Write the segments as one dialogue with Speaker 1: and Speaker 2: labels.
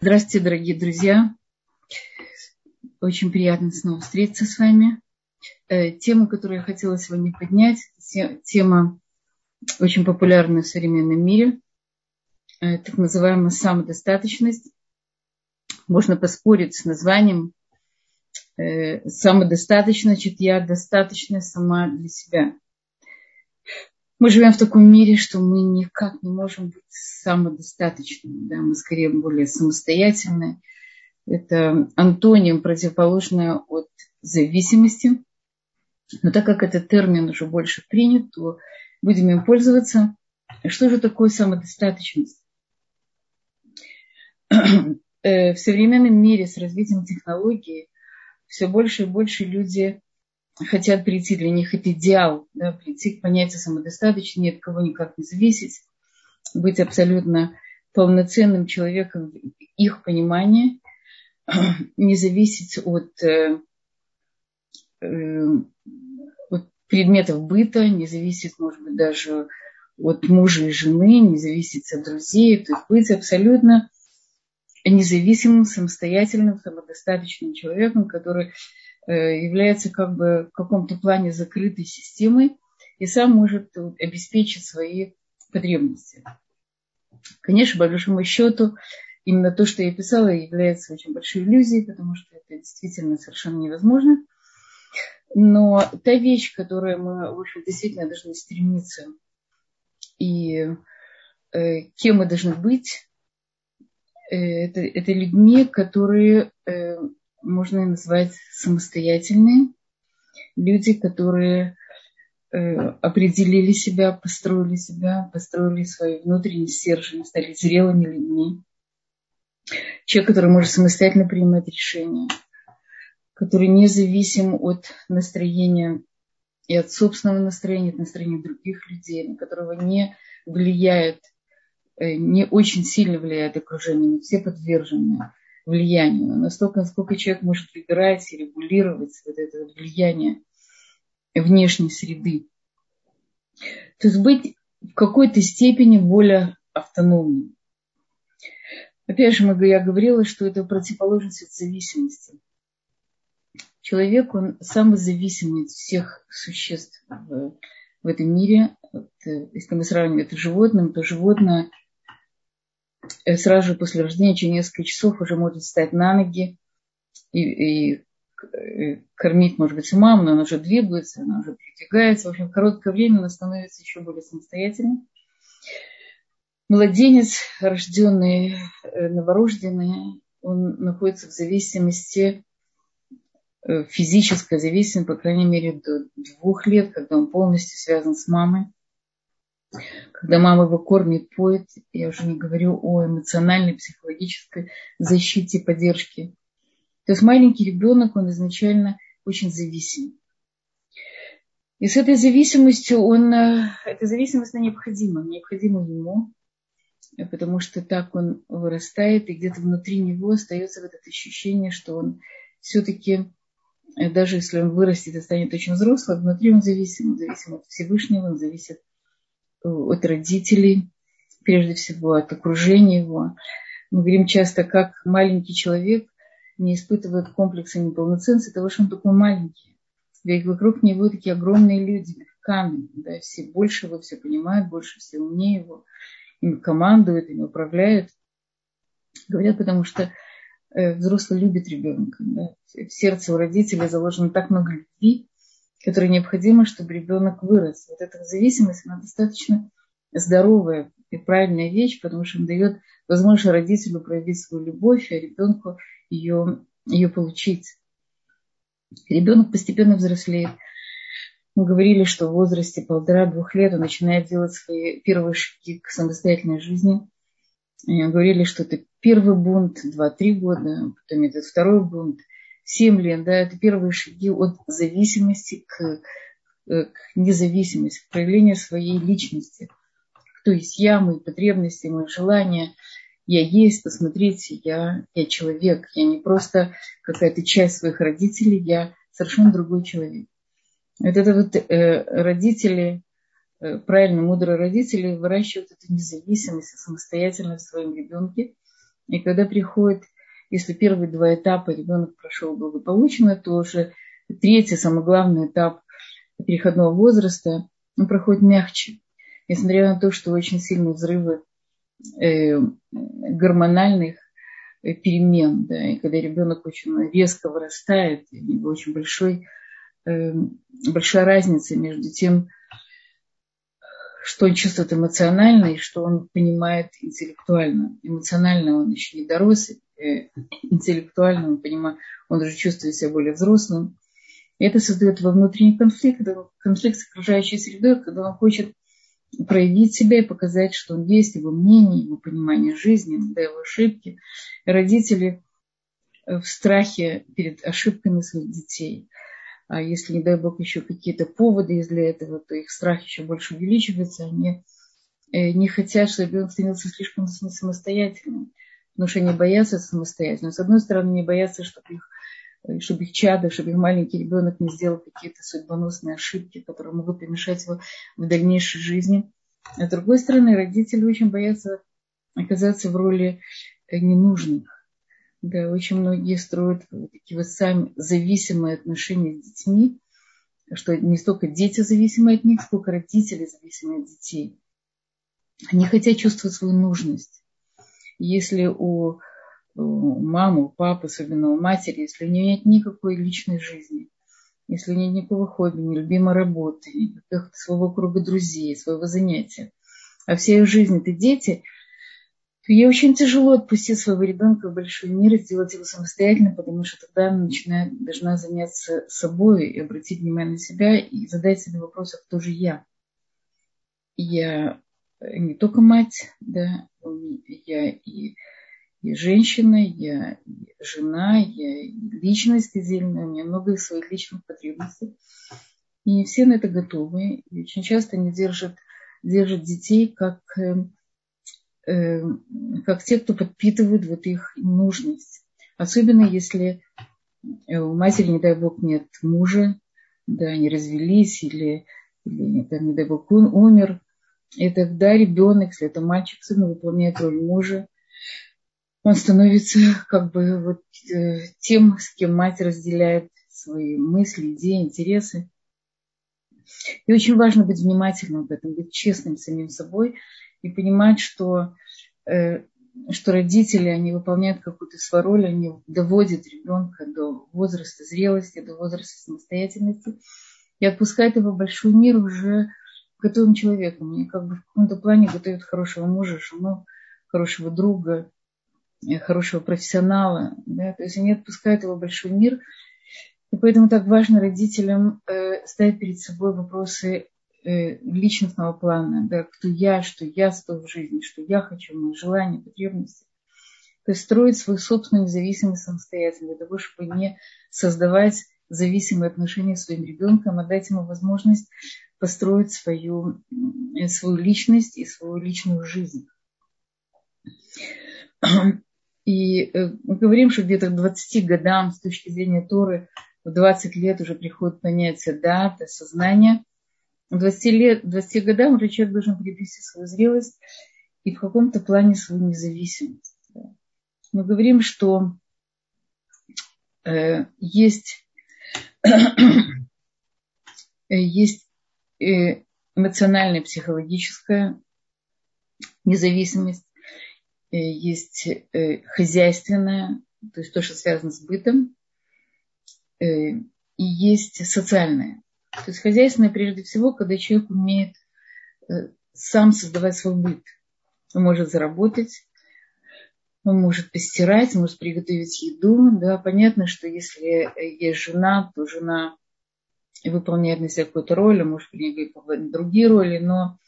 Speaker 1: Здравствуйте, дорогие друзья. Очень приятно снова встретиться с вами. Э, тема, которую я хотела сегодня поднять, тема очень популярная в современном мире, э, так называемая самодостаточность. Можно поспорить с названием э, самодостаточно, значит, я достаточно сама для себя. Мы живем в таком мире, что мы никак не можем быть самодостаточными. Да? Мы скорее более самостоятельные. Это антоним, противоположное от зависимости. Но так как этот термин уже больше принят, то будем им пользоваться. Что же такое самодостаточность? Э, в современном мире с развитием технологий все больше и больше люди хотят прийти, для них это идеал, да, прийти к понятию самодостаточности, ни от кого никак не зависеть, быть абсолютно полноценным человеком их понимании, не зависеть от, э, э, от предметов быта, не зависеть, может быть, даже от мужа и жены, не зависеть от друзей, то есть быть абсолютно независимым, самостоятельным, самодостаточным человеком, который является как бы в каком-то плане закрытой системой и сам может обеспечить свои потребности. Конечно, по большому счету, именно то, что я писала, является очень большой иллюзией, потому что это действительно совершенно невозможно. Но та вещь, которой мы, в общем, действительно должны стремиться, и э, кем мы должны быть, э, это, это людьми, которые э, можно назвать самостоятельные. Люди, которые э, определили себя, построили себя, построили свою внутреннюю стержень, стали зрелыми людьми. Человек, который может самостоятельно принимать решения, который независим от настроения и от собственного настроения, от настроения других людей, на которого не влияет, э, не очень сильно влияет окружение, но все подвержены влиянию, настолько, насколько человек может выбирать и регулировать вот это влияние внешней среды. То есть быть в какой-то степени более автономным. Опять же, я говорила, что это противоположность от зависимости. Человек, он самый зависимый от всех существ в, в этом мире. Вот, э, если мы сравниваем это с животным, то животное сразу же после рождения, через несколько часов уже может встать на ноги и, и э, кормить, может быть, маму, но она уже двигается, она уже передвигается. В общем, в короткое время она становится еще более самостоятельной. Младенец, рожденный, э, новорожденный, он находится в зависимости, физической зависимости, по крайней мере, до двух лет, когда он полностью связан с мамой когда мама его кормит, поет, я уже не говорю о эмоциональной, психологической защите, поддержке. То есть маленький ребенок, он изначально очень зависим. И с этой зависимостью он, э, эта зависимость она необходима, необходима ему, потому что так он вырастает, и где-то внутри него остается вот это ощущение, что он все-таки, э, даже если он вырастет и станет очень взрослым, внутри он зависим, он зависим от Всевышнего, он зависит от родителей, прежде всего от окружения его. Мы говорим часто, как маленький человек не испытывает комплекса неполноценности того, что он такой маленький. Ведь вокруг него такие огромные люди, камень, да, все больше его все понимают, больше все умнее его, им командуют, им управляют. Говорят, потому что э, взрослый любит ребенка. Да. В сердце у родителей заложено так много любви, которая необходима, чтобы ребенок вырос. Вот эта зависимость, она достаточно здоровая и правильная вещь, потому что он дает возможность родителю проявить свою любовь, а ребенку ее, ее получить. Ребенок постепенно взрослеет. Мы говорили, что в возрасте полтора-двух лет он начинает делать свои первые шаги к самостоятельной жизни. И говорили, что это первый бунт, два-три года, потом это второй бунт – 7 лет, да, это первые шаги от зависимости к, э, к независимости, к проявлению своей личности. То есть я, мои потребности, мои желания, я есть, посмотрите, я, я человек, я не просто какая-то часть своих родителей, я совершенно другой человек. Вот это вот э, родители, э, правильно, мудрые родители выращивают эту независимость, самостоятельность в своем ребенке. И когда приходит, если первые два этапа ребенок прошел благополучно, то уже третий, самый главный этап переходного возраста, он проходит мягче. Несмотря на то, что очень сильные взрывы э, гормональных э, перемен, да, и когда ребенок очень резко вырастает, у него очень большой, э, большая разница между тем, что он чувствует эмоционально и что он понимает интеллектуально. Эмоционально он еще не дорос, интеллектуально он понимает, он уже чувствует себя более взрослым. И это создает во внутренний конфликт, конфликт с окружающей средой, когда он хочет проявить себя и показать, что он есть, его мнение, его понимание жизни, да, его ошибки. И родители в страхе перед ошибками своих детей – а если, не дай бог, еще какие-то поводы есть для этого, то их страх еще больше увеличивается. Они э, не хотят, чтобы ребенок становился слишком самостоятельным, потому что они боятся самостоятельно. С одной стороны, они боятся, чтобы их, чтобы их чадо, чтобы их маленький ребенок не сделал какие-то судьбоносные ошибки, которые могут помешать его в дальнейшей жизни. А с другой стороны, родители очень боятся оказаться в роли э, ненужных да, очень многие строят такие вот сами зависимые отношения с детьми, что не столько дети зависимы от них, сколько родители зависимы от детей. Они хотят чувствовать свою нужность. Если у, мамы, у папы, особенно у матери, если у нее нет никакой личной жизни, если у нее нет никакого хобби, ни любимой работы, никаких своего круга друзей, своего занятия, а вся их жизнь – это дети – то ей очень тяжело отпустить своего ребенка в большой мир и сделать его самостоятельно, потому что тогда она начинает, должна заняться собой и обратить внимание на себя и задать себе вопрос, а кто же я? Я не только мать, да, я и женщина, я жена, я личность отдельная, у меня много своих личных потребностей. И не все на это готовы. И очень часто они держат, держат детей как эм, Э, как те, кто подпитывают вот их нужность. Особенно если э, у матери, не дай бог, нет мужа, да, они развелись или, или там, не дай бог, он умер. И тогда ребенок, если это мальчик, сын, выполняет роль мужа, он становится как бы вот э, тем, с кем мать разделяет свои мысли, идеи, интересы. И очень важно быть внимательным в этом, быть честным с самим собой и понимать, что, э, что родители, они выполняют какую-то свою роль, они доводят ребенка до возраста зрелости, до возраста самостоятельности и отпускают его в большой мир уже готовым человеком. Они как бы в каком-то плане готовят хорошего мужа, жену, хорошего друга, хорошего профессионала. Да? То есть они отпускают его в большой мир. И поэтому так важно родителям э, ставить перед собой вопросы Э, личностного плана, да, кто я, что я стою в жизни, что я хочу, мои желания, потребности. То есть строить свою собственную независимость самостоятельно, для того, чтобы не создавать зависимые отношения с своим ребенком, а дать ему возможность построить свою, э, свою личность и свою личную жизнь. И э, мы говорим, что где-то к 20 годам с точки зрения Торы в 20 лет уже приходит понятие дата, сознания – 20, лет, 20 годам уже человек должен приобрести свою зрелость и в каком-то плане свою независимость. Мы говорим, что э, есть, есть э, эмоциональная, психологическая независимость, э, есть э, хозяйственная, то есть то, что связано с бытом, э, и есть социальная. То есть хозяйственное прежде всего, когда человек умеет э, сам создавать свой быт. Он может заработать, он может постирать, может приготовить еду. Да, понятно, что если есть жена, то жена выполняет на себя какую-то роль, а может выполнять другие роли, но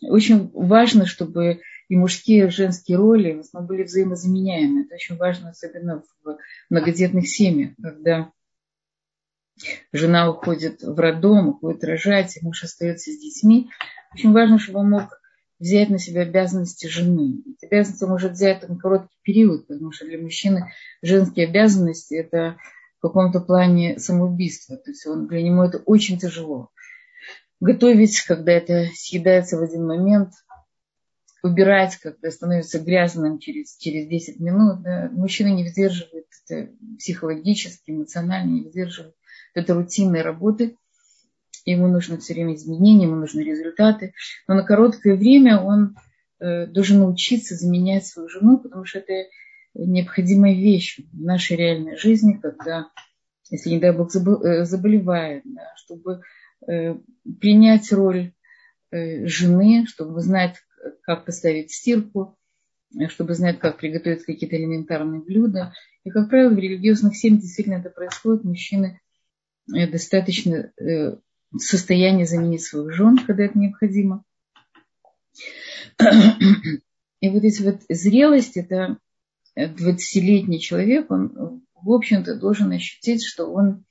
Speaker 1: очень важно, чтобы и мужские, и женские роли в основном были взаимозаменяемы. Это очень важно, особенно в многодетных семьях, когда жена уходит в роддом, уходит рожать, муж остается с детьми. Очень важно, чтобы он мог взять на себя обязанности жены. Эти обязанности может взять на короткий период, потому что для мужчины женские обязанности – это в каком-то плане самоубийство. То есть он, для него это очень тяжело. Готовить, когда это съедается в один момент, убирать, когда становится грязным через, через 10 минут. Да. Мужчина не выдерживает это психологически, эмоционально не выдерживает это рутинной работы. Ему нужно все время изменения, ему нужны результаты. Но на короткое время он э, должен научиться заменять свою жену, потому что это необходимая вещь в нашей реальной жизни, когда, если, не дай бог, э, заболевает, да, чтобы э, принять роль э, жены, чтобы знать, как поставить стирку, чтобы знать, как приготовить какие-то элементарные блюда. И, как правило, в религиозных семьях действительно это происходит. Мужчины достаточно в состоянии заменить своих жен, когда это необходимо. И вот эти вот зрелость, это 20-летний человек, он, в общем-то, должен ощутить, что он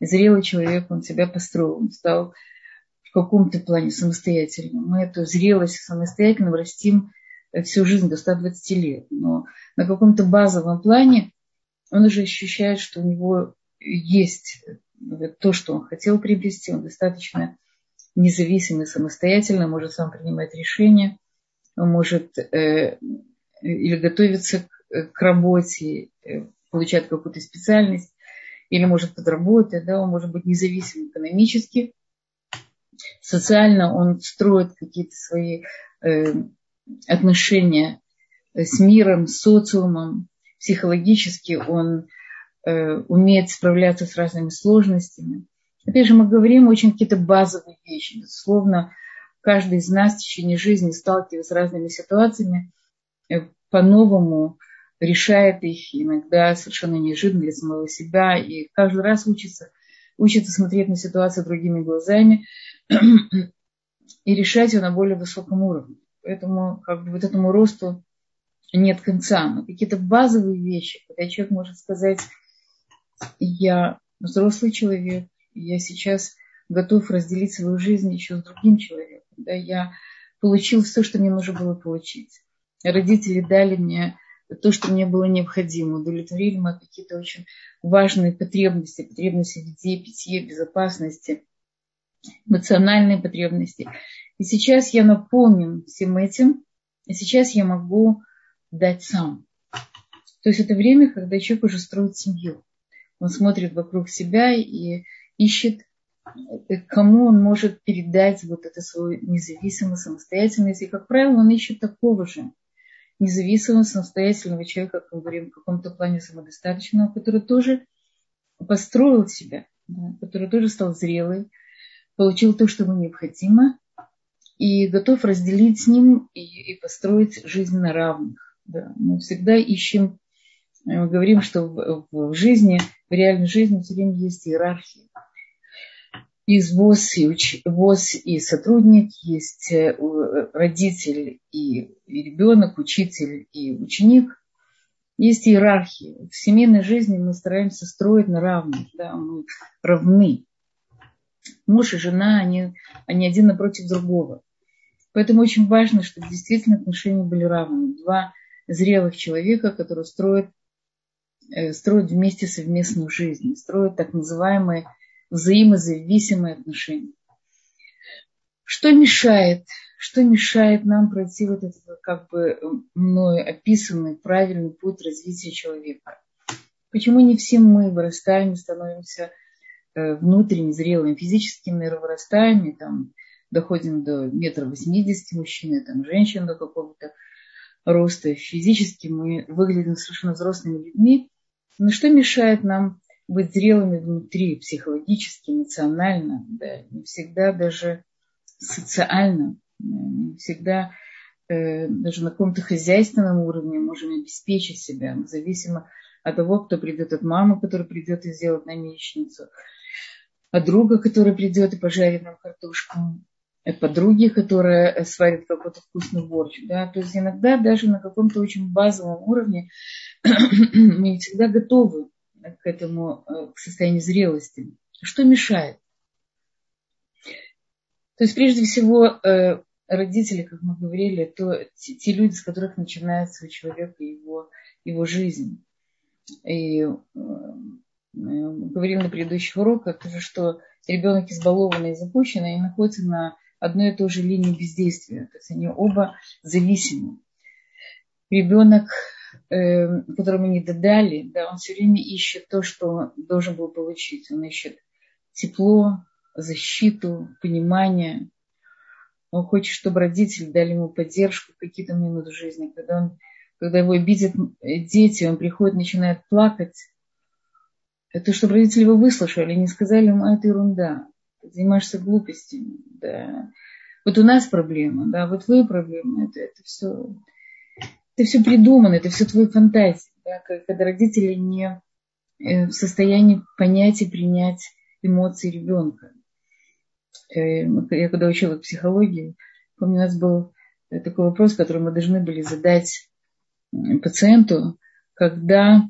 Speaker 1: зрелый человек, он себя построил, он стал в каком-то плане самостоятельным. Мы эту зрелость самостоятельно растим всю жизнь до 120 лет. Но на каком-то базовом плане он уже ощущает, что у него есть то, что он хотел приобрести, он достаточно независимый, самостоятельно, может сам принимать решения, он может э, или готовиться к работе, э, получает какую-то специальность, или может подработать, да, он может быть независим экономически, социально он строит какие-то свои э, отношения с миром, с социумом, психологически он э, умеет справляться с разными сложностями. Опять же, мы говорим очень какие-то базовые вещи. Безусловно, каждый из нас в течение жизни сталкивается с разными ситуациями, э, по-новому решает их иногда совершенно неожиданно для самого себя и каждый раз учится, учится смотреть на ситуацию другими глазами и решать ее на более высоком уровне. Поэтому как бы вот этому росту нет конца. Но какие-то базовые вещи, когда человек может сказать, я взрослый человек, я сейчас готов разделить свою жизнь еще с другим человеком. Да, я получил все, что мне нужно было получить. Родители дали мне то, что мне было необходимо, удовлетворили мои какие-то очень важные потребности, потребности в еде, питье, безопасности, эмоциональные потребности. И сейчас я наполнен всем этим, и сейчас я могу дать сам. То есть это время, когда человек уже строит семью. Он смотрит вокруг себя и ищет, кому он может передать вот эту свою независимость, самостоятельность. И, как правило, он ищет такого же независимого, самостоятельного человека, как мы говорим, в каком-то плане самодостаточного, который тоже построил себя, да, который тоже стал зрелый, получил то, что ему необходимо, и готов разделить с ним и, и построить жизнь на равных. Да. Мы всегда ищем, мы говорим, что в, в жизни, в реальной жизни все время есть иерархия есть босс и, уч... босс и сотрудник, есть э, родитель и, ребенок, учитель и ученик. Есть иерархия. В семейной жизни мы стараемся строить на равных, да, мы равны. Муж и жена, они, они один напротив другого. Поэтому очень важно, чтобы действительно отношения были равны. Два зрелых человека, которые строят, э, строят вместе совместную жизнь, строят так называемые взаимозависимые отношения. Что мешает? Что мешает нам пройти вот этот, как бы мною описанный правильный путь развития человека? Почему не все мы вырастаем и становимся э, внутренне зрелыми? Физически мы вырастаем и там доходим до метра восьмидесяти мужчины, там женщин до какого-то роста. Физически мы выглядим совершенно взрослыми людьми. Но что мешает нам быть зрелыми внутри, психологически, эмоционально, да, не всегда даже социально, не всегда э, даже на каком-то хозяйственном уровне можем обеспечить себя, зависимо от того, кто придет, от мамы, которая придет и сделает нам яичницу, от друга, который придет и пожарит нам картошку, от подруги, которая сварит какой-то вкусный борщ. Да? То есть иногда даже на каком-то очень базовом уровне мы не всегда готовы к этому, э, к состоянию зрелости. Что мешает? То есть, прежде всего, э, родители, как мы говорили, то те люди, с которых начинается у человека его, его жизнь. И э, мы говорили на предыдущих уроках, что ребенок избалованный и запущенный находится на одной и той же линии бездействия. То есть они оба зависимы. Ребенок, э, которому не додали, да, он все время ищет то, что он должен был получить. Он ищет тепло, защиту, понимание. Он хочет, чтобы родители дали ему поддержку в какие-то минуты жизни. Когда, он, когда его обидят дети, он приходит, начинает плакать. Это чтобы родители его выслушали, не сказали ему, а это ерунда. Ты занимаешься глупостями. Да. Вот у нас проблема, да, вот вы проблема. Это, это все это все придумано, это все твои фантазии. Да, когда родители не э, в состоянии понять и принять эмоции ребенка. Э, я когда учила психологии, помню, у нас был э, такой вопрос, который мы должны были задать пациенту, когда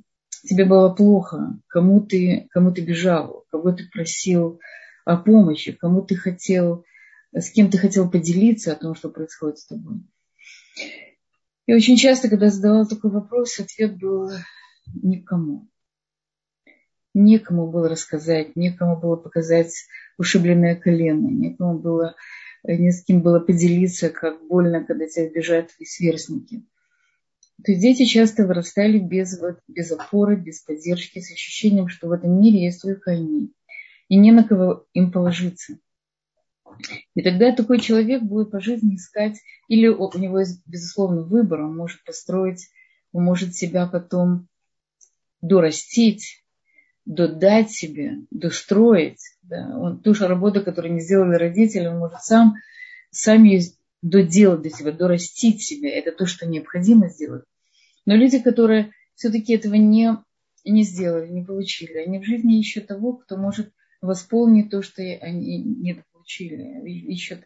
Speaker 1: тебе было плохо, кому ты, кому ты бежал, кого ты просил о помощи, кому ты хотел, с кем ты хотел поделиться о том, что происходит с тобой. И очень часто, когда задавал такой вопрос, ответ был никому некому было рассказать, некому было показать ушибленное колено, некому было, не с кем было поделиться, как больно, когда тебя обижают твои сверстники. То есть дети часто вырастали без, без опоры, без поддержки, с ощущением, что в этом мире есть только они, и не на кого им положиться. И тогда такой человек будет по жизни искать, или у него есть, безусловно, выбор, он может построить, он может себя потом дорастить, додать себе, достроить. Да. Он, ту же работу, которую не сделали родители, он может сам, сам ее доделать до себя, дорастить себя. Это то, что необходимо сделать. Но люди, которые все-таки этого не, не сделали, не получили, они в жизни ищут того, кто может восполнить то, что они не получили. Ищут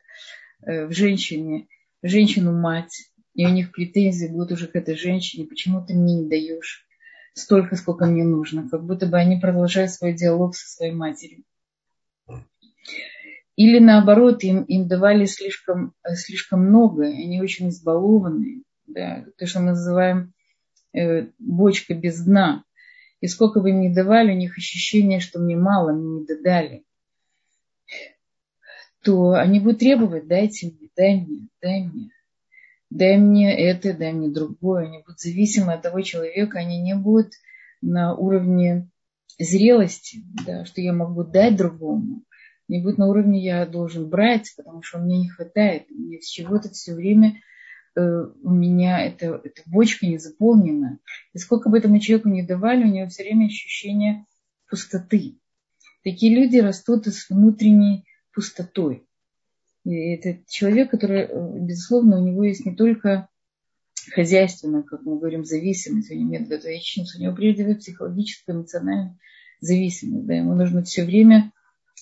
Speaker 1: э, в женщине, женщину-мать, и у них претензии будут уже к этой женщине, почему ты мне не даешь столько, сколько мне нужно, как будто бы они продолжают свой диалог со своей матерью. Или наоборот, им, им давали слишком, слишком много, и они очень избалованные. Да, то, что мы называем э, бочка без дна. И сколько бы им ни давали, у них ощущение, что мне мало, мне не додали. То они будут требовать, дайте мне, дай мне, дай мне дай мне это, дай мне другое. Они будут зависимы от того человека, они не будут на уровне зрелости, да, что я могу дать другому. Не будет на уровне я должен брать, потому что мне не хватает. Мне с чего-то все время э, у меня эта, эта бочка не заполнена. И сколько бы этому человеку не давали, у него все время ощущение пустоты. Такие люди растут с внутренней пустотой. И это человек, который, э, безусловно, у него есть не только хозяйственная, как мы говорим, зависимость, у него нет готовичности, у него прежде всего психологическая, эмоциональная зависимость. Да, ему нужно все время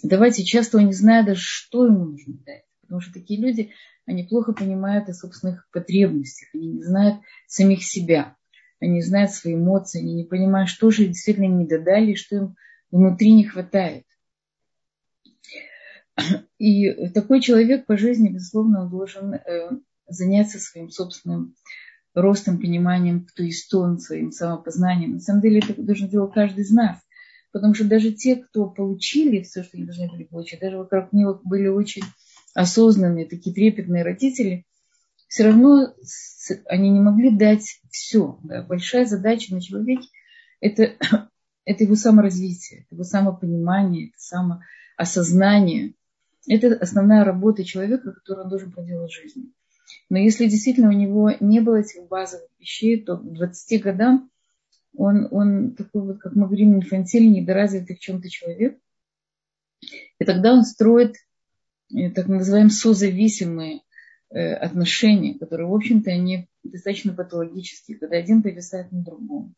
Speaker 1: давать, и часто он не знает даже, что ему нужно дать. Потому что такие люди, они плохо понимают о собственных потребностях, они не знают самих себя, они знают свои эмоции, они не понимают, что же действительно им не додали, что им внутри не хватает. И такой человек по жизни, безусловно, должен э, заняться своим собственным ростом, пониманием, кто есть он, своим самопознанием. На самом деле это должен делать каждый из нас. Потому что даже те, кто получили все, что они должны были получить, даже вокруг них были очень осознанные, такие трепетные родители, все равно они не могли дать все. Да. Большая задача на человеке это, это его саморазвитие, это его самопонимание, это самоосознание. Это основная работа человека, которую он должен проделать в жизни. Но если действительно у него не было этих базовых вещей, то к 20 годам он, он такой вот, как мы говорим, инфантильный, недоразвитый в чем-то человек. И тогда он строит э, так называемые созависимые э, отношения, которые, в общем-то, они достаточно патологические, когда один повисает на другом.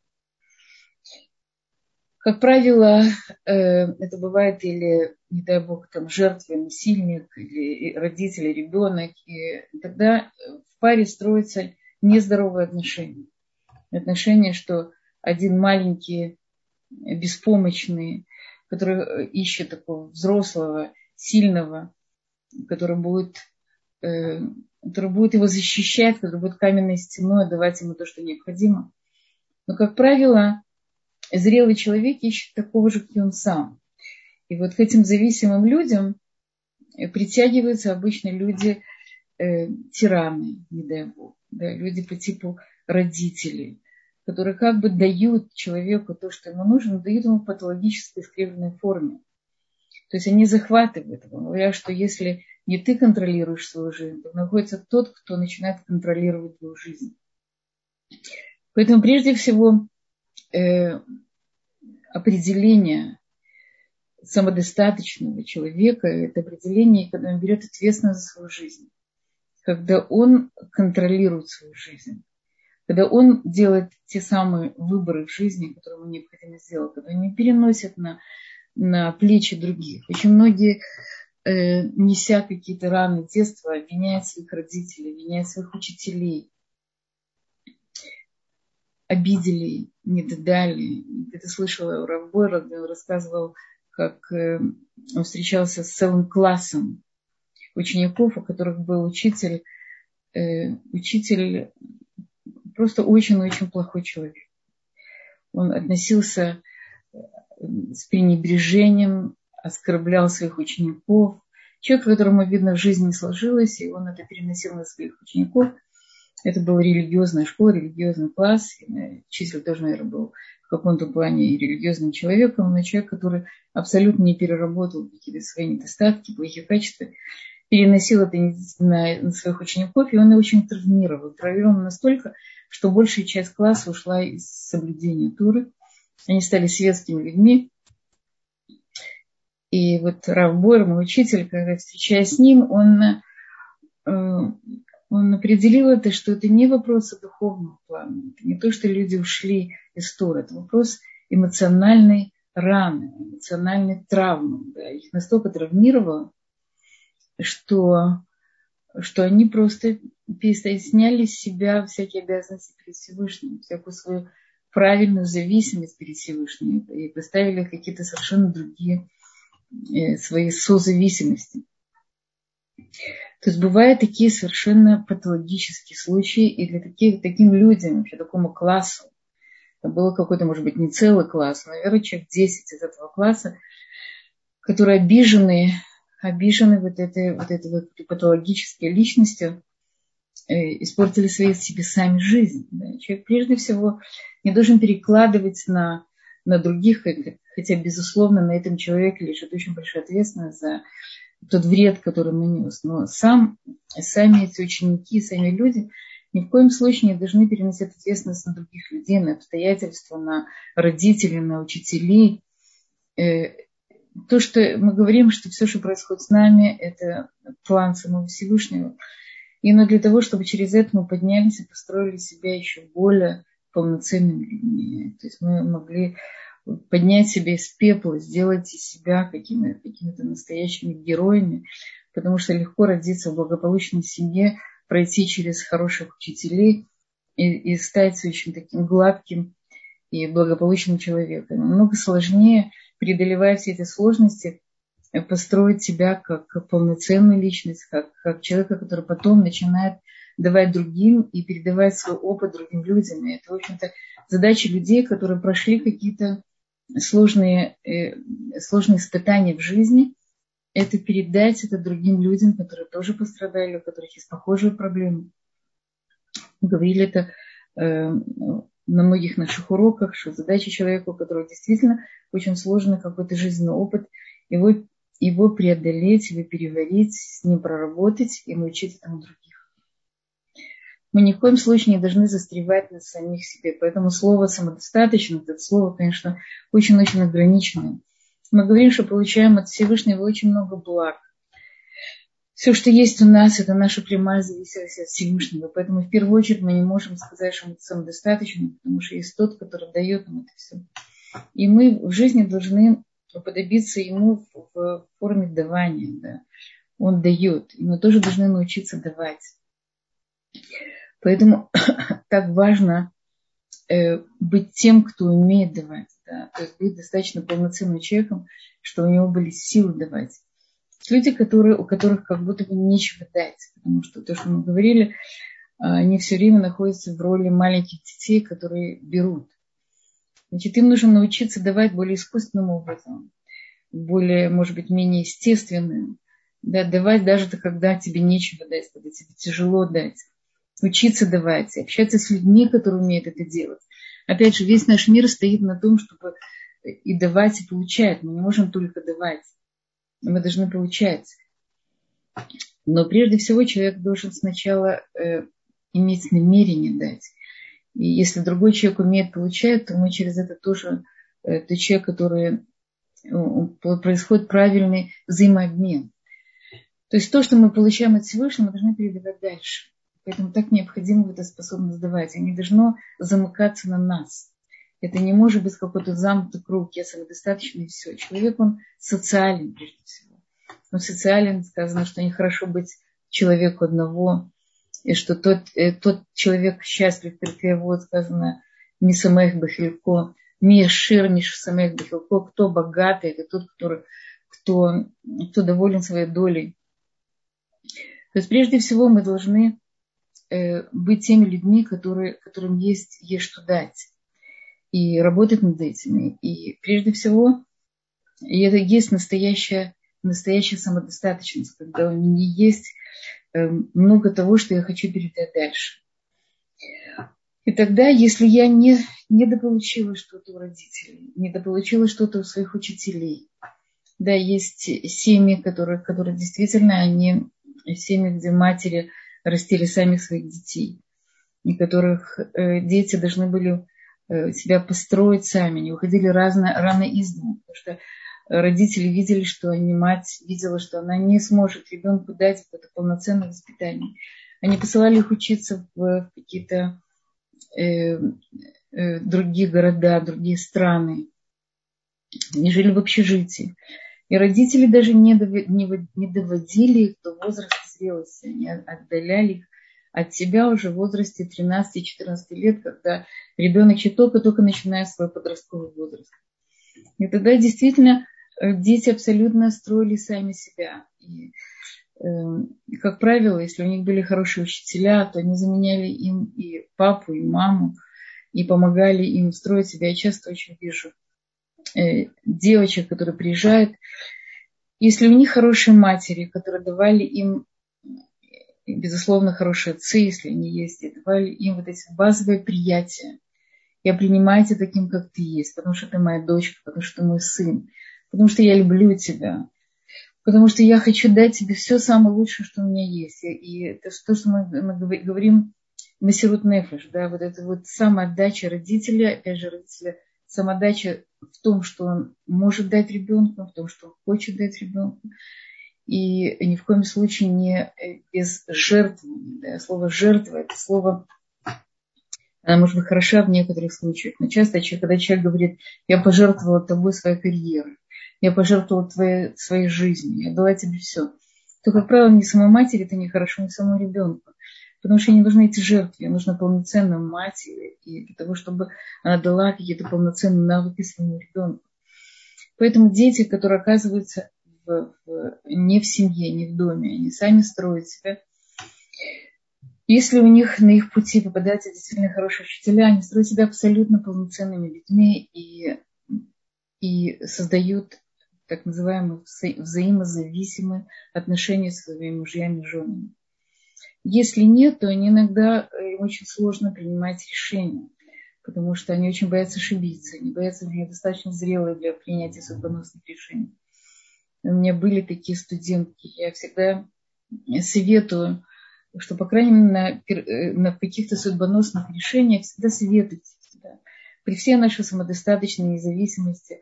Speaker 1: Как правило, э, это бывает или, не дай бог, там жертва, насильник, или родители, ребенок. И тогда в паре строятся нездоровые отношения. Отношения, что один маленький, беспомощный, который ищет такого взрослого, сильного, который будет, э, который будет его защищать, который будет каменной стеной давать ему то, что необходимо. Но, как правило, зрелый человек ищет такого же, как и он сам. И вот к этим зависимым людям притягиваются обычно люди э, тираны, не дай бог, да, люди по типу родителей, которые как бы дают человеку то, что ему нужно, но дают ему в патологической искривленной форме. То есть они захватывают его, говоря, что если не ты контролируешь свою жизнь, то находится тот, кто начинает контролировать твою жизнь. Поэтому прежде всего э, определение самодостаточного человека – это определение, когда он берет ответственность за свою жизнь, когда он контролирует свою жизнь, когда он делает те самые выборы в жизни, которые ему необходимо сделать, когда он не переносит на, на плечи других. Очень многие, э, неся какие-то раны детства, обвиняют своих родителей, обвиняют своих учителей, обидели, не додали. Ты слышала Рав Бойра, где он рассказывал, как э, он встречался с целым классом учеников, у которых был учитель, э, учитель просто очень-очень плохой человек. Он относился э, с пренебрежением, оскорблял своих учеников. Человек, которому, видно, в жизни не сложилось, и он это переносил на своих учеников. Это была религиозная школа, религиозный класс. Учитель тоже, наверное, был в каком-то плане религиозным человеком, но человек, который абсолютно не переработал какие-то свои недостатки, плохие качества, переносил это на, на своих учеников, и он их очень травмировал. Травмировал настолько, что большая часть класса ушла из соблюдения Туры. Они стали светскими людьми. И вот Рав Бойер, мой учитель, когда встречаясь с ним, он, э, он определил это, что это не вопрос о духовном плане. Это не то, что люди ушли из Туры. Это вопрос эмоциональной раны, эмоциональной травмы. Да. Их настолько травмировало, что, что они просто сняли с себя всякие обязанности перед Всевышним, всякую свою правильную зависимость перед Всевышним и поставили какие-то совершенно другие э, свои созависимости. То есть бывают такие совершенно патологические случаи, и для таких, таким людям, вообще такому классу, это было какой-то, может быть, не целый класс, но, наверное, человек 10 из этого класса, которые обижены, обижены вот этой, вот этой вот патологической личностью, Э, испортили своей себе сами жизнь. Да. Человек прежде всего не должен перекладывать на, на других, хотя, безусловно, на этом человеке лежит очень большая ответственность за тот вред, который он нанес. Но сам, сами эти ученики, сами люди ни в коем случае не должны переносить ответственность на других людей, на обстоятельства, на родителей, на учителей. Э, то, что мы говорим, что все, что происходит с нами, это план самого Всевышнего – Именно для того, чтобы через это мы поднялись и построили себя еще более полноценными людьми. То есть мы могли поднять себя из пепла, сделать из себя какими-то какими настоящими героями, потому что легко родиться в благополучной семье, пройти через хороших учителей и, и стать очень таким гладким и благополучным человеком. Намного сложнее, преодолевая все эти сложности, построить себя как полноценную личность, как, как человека, который потом начинает давать другим и передавать свой опыт другим людям. И это, в общем-то, задача людей, которые прошли какие-то сложные, э, сложные испытания в жизни, это передать это другим людям, которые тоже пострадали, у которых есть похожие проблемы. Мы говорили это э, на многих наших уроках, что задача человека, у которого действительно очень сложный какой-то жизненный опыт, его его преодолеть, его переварить, с ним проработать и научить этому других. Мы ни в коем случае не должны застревать на самих себе. Поэтому слово самодостаточно, это слово, конечно, очень-очень ограниченное. Мы говорим, что получаем от Всевышнего очень много благ. Все, что есть у нас, это наша прямая зависимость от Всевышнего. Поэтому в первую очередь мы не можем сказать, что мы самодостаточны, потому что есть тот, который дает нам это все. И мы в жизни должны уподобиться ему в форме давания. Да. Он дает, и мы тоже должны научиться давать. Поэтому так важно э, быть тем, кто умеет давать. Да? То есть быть достаточно полноценным человеком, что у него были силы давать. Люди, которые, у которых как будто бы нечего дать, потому что то, что мы говорили, они все время находятся в роли маленьких детей, которые берут. Значит, им нужно научиться давать более искусственным образом, более, может быть, менее естественным, Да, давать даже когда тебе нечего дать, когда тебе тяжело дать. Учиться давать, общаться с людьми, которые умеют это делать. Опять же, весь наш мир стоит на том, чтобы и давать, и получать. Мы не можем только давать. Мы должны получать. Но прежде всего человек должен сначала э, иметь намерение дать. И если другой человек умеет получать, то мы через это тоже, э, это человек, который происходит правильный взаимообмен. То есть то, что мы получаем от Всевышнего, мы должны передавать дальше. Поэтому так необходимо эта способность давать. Они должно замыкаться на нас. Это не может быть какой-то замкнутый круг, я самодостаточный и все. Человек, он социален прежде всего. Он социален, сказано, что нехорошо быть человеку одного, и что тот, э, тот человек счастлив, только его сказано, не самых бахилько, не шир, не самых бахилько, кто богатый, это тот, который, кто, кто доволен своей долей. То есть прежде всего мы должны э, быть теми людьми, которые, которым есть, есть что дать. И работать над этими. И прежде всего, и это есть настоящая, настоящая самодостаточность, когда у меня есть Эм, много того, что я хочу передать дальше. И тогда, если я не, недополучила что-то у родителей, недополучила что-то у своих учителей, да, есть семьи, которые, которые действительно, они семьи, где матери растили сами своих детей, и которых э, дети должны были э, себя построить сами, не уходили рано, рано из дома, потому что родители видели, что они, мать видела, что она не сможет ребенку дать это полноценное воспитание. Они посылали их учиться в какие-то э, э, другие города, другие страны. Они жили в общежитии. И родители даже не, не, не доводили их до возраста зрелости. Они отдаляли их от себя уже в возрасте 13-14 лет, когда ребенок еще только-только начинает свой подростковый возраст. И тогда действительно Э, дети абсолютно строили сами себя. И, э, как правило, если у них были хорошие учителя, то они заменяли им и папу, и маму, и помогали им строить себя. Я часто очень вижу э, девочек, которые приезжают, если у них хорошие матери, которые давали им, безусловно, хорошие отцы, если они есть, и давали им вот эти базовые приятия. Я принимаю тебя таким, как ты есть, потому что ты моя дочка, потому что ты мой сын, потому что я люблю тебя, потому что я хочу дать тебе все самое лучшее, что у меня есть. И это то, что мы, мы говорим Масирут Нефеш, да, вот это вот самоотдача родителя, опять же, родителя, самоотдача в том, что он может дать ребенку, в том, что он хочет дать ребенку. И ни в коем случае не без жертвы. Да, слово жертва это слово она может быть хороша в некоторых случаях. Но часто, когда человек говорит, я пожертвовала тобой своей карьерой, я пожертвовала твоей, своей жизнью, я дала тебе все, то, как правило, ни самой матери это не хорошо, ни самому ребенку. Потому что ей не нужны эти жертвы, ей нужна полноценная мать, и для того, чтобы она дала какие-то полноценные навыки своему ребенку. Поэтому дети, которые оказываются в, не в семье, не в доме, они сами строят себя. Если у них на их пути попадаются действительно хорошие учителя, они строят себя абсолютно полноценными людьми и, и создают так называемые взаимозависимые отношения с своими мужьями и женами. Если нет, то они иногда э, им очень сложно принимать решения, потому что они очень боятся ошибиться, они боятся, недостаточно зрелые для принятия судьбоносных решений. У меня были такие студентки, я всегда советую, что, по крайней мере, на, э, на каких-то судьбоносных решениях всегда советуйте. Всегда. При всей нашей самодостаточной независимости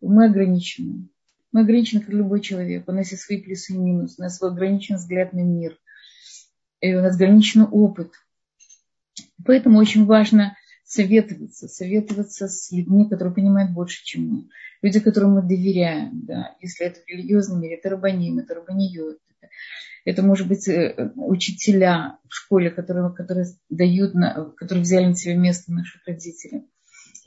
Speaker 1: мы ограничены. Мы ограничены, как любой человек. У нас есть свои плюсы и минусы. У нас свой ограниченный взгляд на мир. И у нас ограниченный опыт. Поэтому очень важно советоваться, советоваться с людьми, которые понимают больше, чем мы. Люди, которым мы доверяем. Да. Если это в религиозном мире, это рабаним, это рабаниот. Это, это может быть э, учителя в школе, которые, которые дают, на, которые взяли на себя место наших родителей.